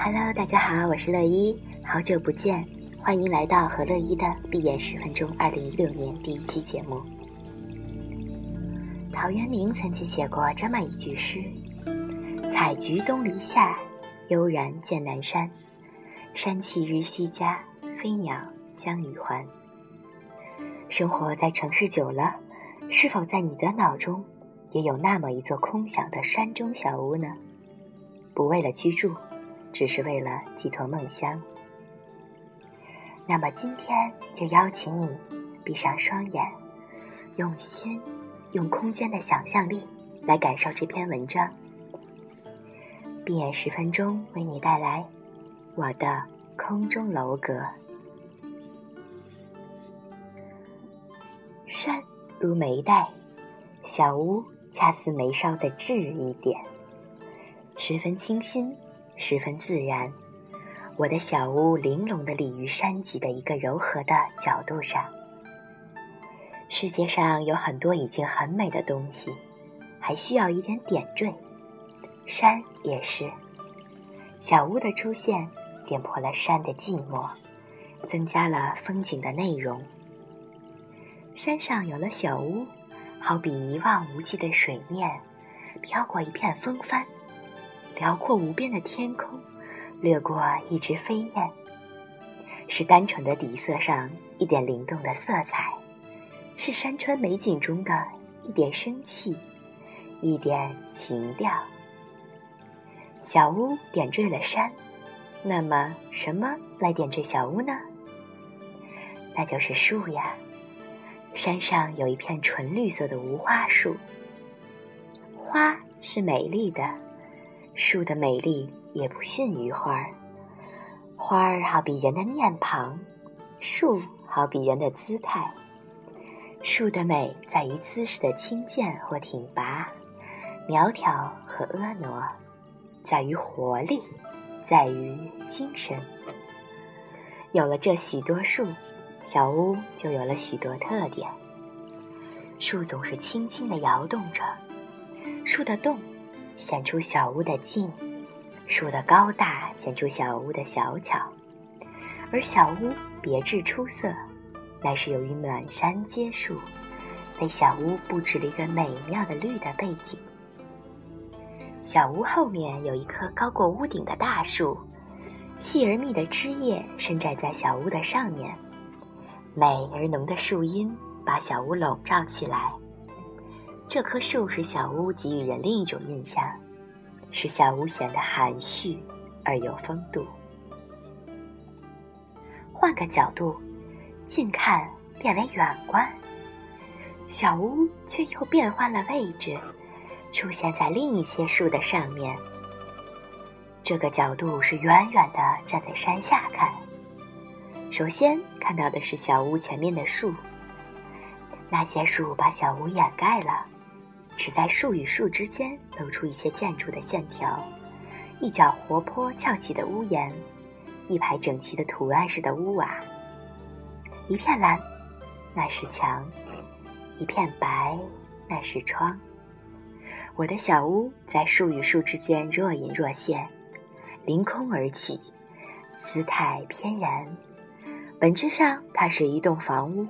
Hello，大家好，我是乐一，好久不见，欢迎来到和乐一的闭眼十分钟。二零一六年第一期节目，陶渊明曾经写过这么一句诗：“采菊东篱下，悠然见南山。山气日夕佳，飞鸟相与还。”生活在城市久了，是否在你的脑中也有那么一座空想的山中小屋呢？不为了居住。只是为了寄托梦乡。那么今天就邀请你闭上双眼，用心、用空间的想象力来感受这篇文章。闭眼十分钟，为你带来我的空中楼阁。山如眉黛，小屋恰似眉梢的痣一点，十分清新。十分自然，我的小屋玲珑地立于山脊的一个柔和的角度上。世界上有很多已经很美的东西，还需要一点点缀。山也是，小屋的出现点破了山的寂寞，增加了风景的内容。山上有了小屋，好比一望无际的水面，飘过一片风帆。辽阔无边的天空，掠过一只飞燕，是单纯的底色上一点灵动的色彩，是山川美景中的一点生气，一点情调。小屋点缀了山，那么什么来点缀小屋呢？那就是树呀。山上有一片纯绿色的无花树，花是美丽的。树的美丽也不逊于花儿，花儿好比人的面庞，树好比人的姿态。树的美在于姿势的轻健或挺拔，苗条和婀娜，在于活力，在于精神。有了这许多树，小屋就有了许多特点。树总是轻轻地摇动着，树的动。显出小屋的静，树的高大显出小屋的小巧，而小屋别致出色，乃是由于满山皆树，为小屋布置了一个美妙的绿的背景。小屋后面有一棵高过屋顶的大树，细而密的枝叶伸展在小屋的上面，美而浓的树荫把小屋笼罩起来。这棵树使小屋给予人另一种印象，使小屋显得含蓄而有风度。换个角度，近看变为远观，小屋却又变换了位置，出现在另一些树的上面。这个角度是远远的站在山下看，首先看到的是小屋前面的树，那些树把小屋掩盖了。只在树与树之间露出一些建筑的线条，一角活泼翘起的屋檐，一排整齐的图案式的屋瓦，一片蓝，那是墙；一片白，那是窗。我的小屋在树与树之间若隐若现，凌空而起，姿态翩然。本质上它是一栋房屋，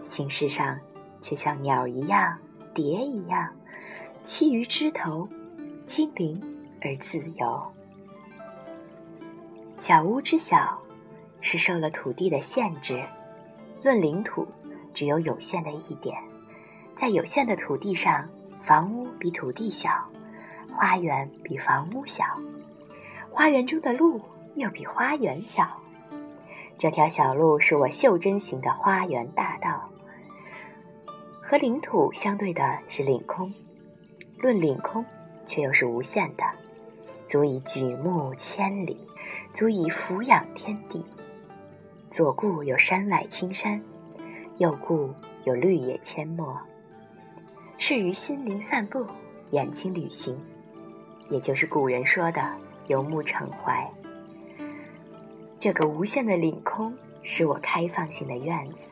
形式上却像鸟一样、蝶一样。栖于枝头，轻灵而自由。小屋之小，是受了土地的限制。论领土，只有有限的一点，在有限的土地上，房屋比土地小，花园比房屋小，花园中的路又比花园小。这条小路是我袖珍型的花园大道。和领土相对的是领空。论领空，却又是无限的，足以举目千里，足以俯仰天地。左顾有山外青山，右顾有绿野阡陌，适于心灵散步、眼睛旅行，也就是古人说的游目骋怀。这个无限的领空，是我开放性的院子，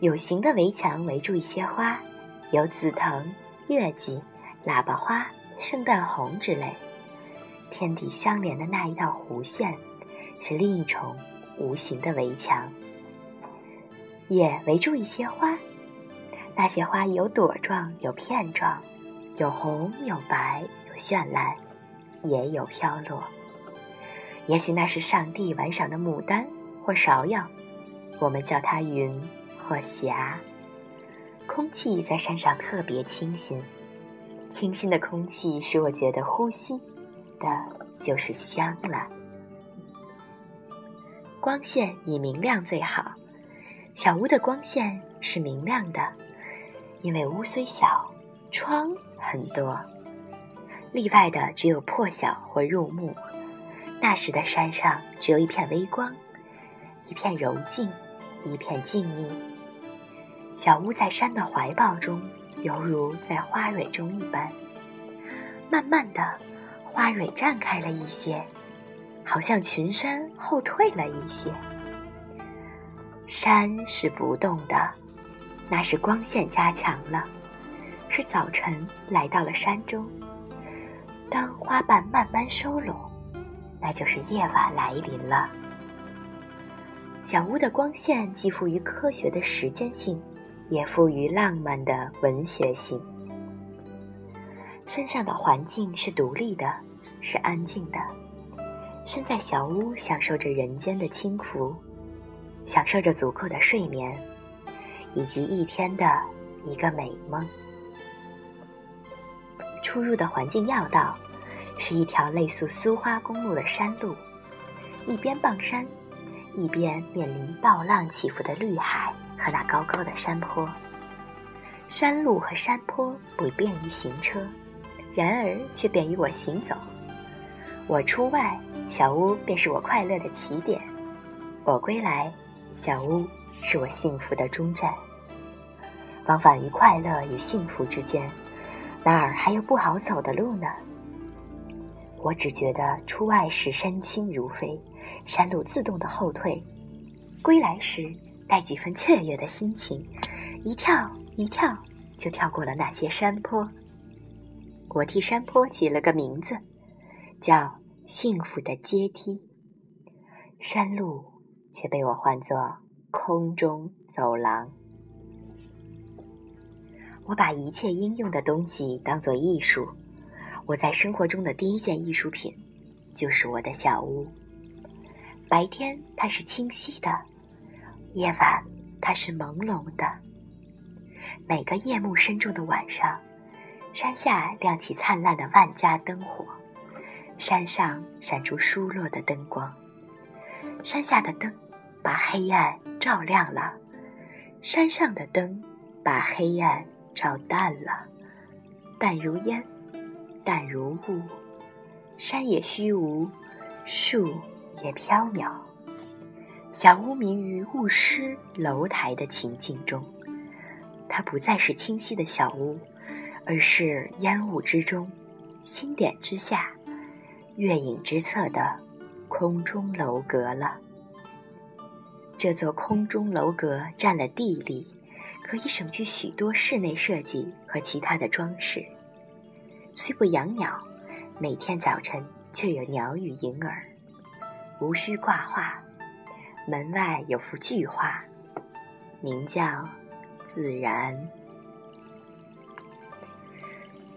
有形的围墙围住一些花，有紫藤。月季、喇叭花、圣诞红之类，天地相连的那一道弧线，是另一重无形的围墙。也围住一些花，那些花有朵状，有片状，有红，有白，有绚烂，也有飘落。也许那是上帝玩赏的牡丹或芍药，我们叫它云或霞。空气在山上特别清新，清新的空气使我觉得呼吸的就是香了。光线以明亮最好。小屋的光线是明亮的，因为屋虽小，窗很多。例外的只有破晓或入暮，那时的山上只有一片微光，一片柔静，一片静谧。小屋在山的怀抱中，犹如在花蕊中一般。慢慢的，花蕊绽开了一些，好像群山后退了一些。山是不动的，那是光线加强了，是早晨来到了山中。当花瓣慢慢收拢，那就是夜晚来临了。小屋的光线既富于科学的时间性，也富于浪漫的文学性。身上的环境是独立的，是安静的，身在小屋，享受着人间的轻浮。享受着足够的睡眠，以及一天的一个美梦。出入的环境要道是一条类似苏花公路的山路，一边傍山，一边面临暴浪起伏的绿海和那高高的山坡。山路和山坡不便于行车，然而却便于我行走。我出外，小屋便是我快乐的起点；我归来。小屋是我幸福的终站。往返于快乐与幸福之间，哪儿还有不好走的路呢？我只觉得出外时身轻如飞，山路自动的后退；归来时带几分雀跃的心情，一跳一跳就跳过了那些山坡。我替山坡起了个名字，叫幸福的阶梯。山路。却被我唤作空中走廊。我把一切应用的东西当做艺术。我在生活中的第一件艺术品，就是我的小屋。白天它是清晰的，夜晚它是朦胧的。每个夜幕深重的晚上，山下亮起灿烂的万家灯火，山上闪出疏落的灯光。山下的灯把黑暗照亮了，山上的灯把黑暗照淡了。淡如烟，淡如雾，山也虚无，树也飘渺。小屋迷于雾湿楼台的情境中，它不再是清晰的小屋，而是烟雾之中、星点之下、月影之侧的。空中楼阁了。这座空中楼阁占了地利，可以省去许多室内设计和其他的装饰。虽不养鸟，每天早晨却有鸟语盈耳。无需挂画，门外有幅巨画，名叫自然。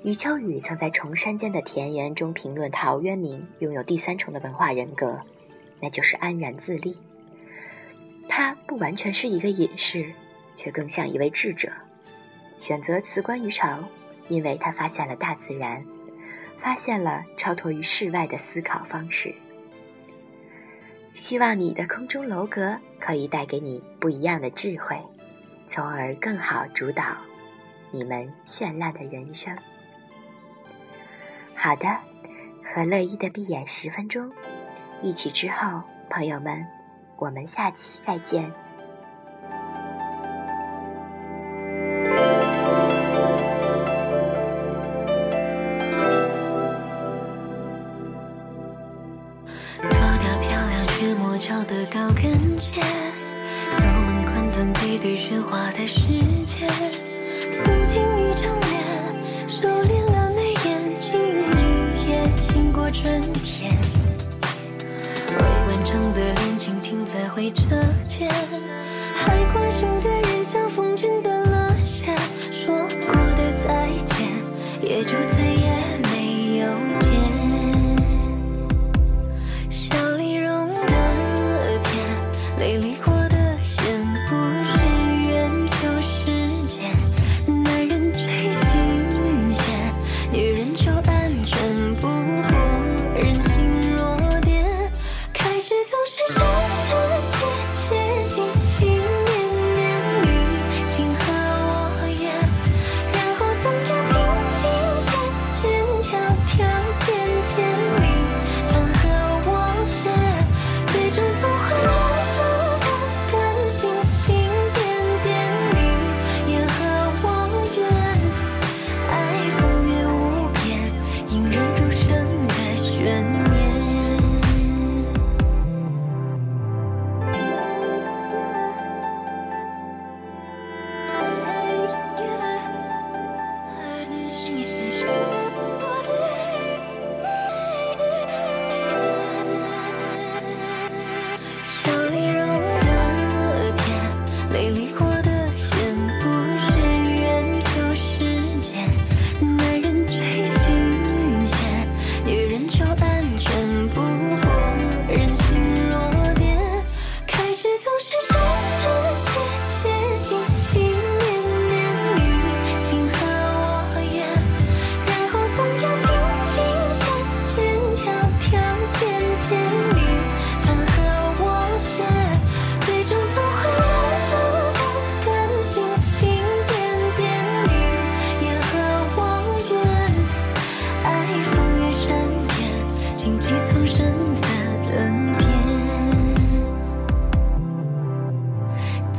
余秋雨曾在《崇山间的田园》中评论陶渊明拥有第三重的文化人格，那就是安然自立。他不完全是一个隐士，却更像一位智者。选择辞官于朝，因为他发现了大自然，发现了超脱于世外的思考方式。希望你的空中楼阁可以带给你不一样的智慧，从而更好主导你们绚烂的人生。好的，和乐意的闭眼十分钟，一起之后，朋友们，我们下期再见。地喧哗的世界，素净一张脸，收敛了眉眼睛，一夜醒过春天。未完成的恋情停在回车间，还关心的人像风。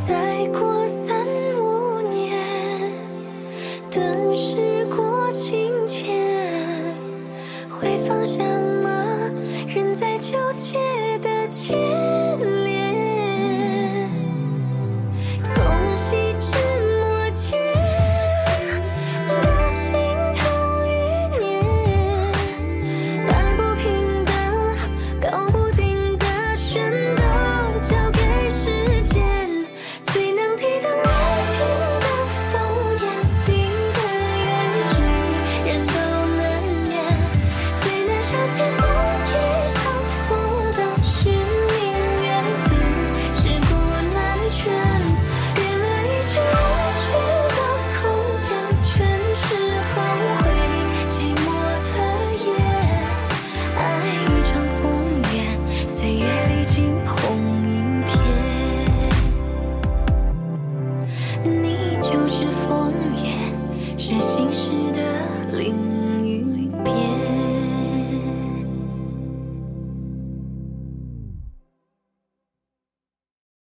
再过。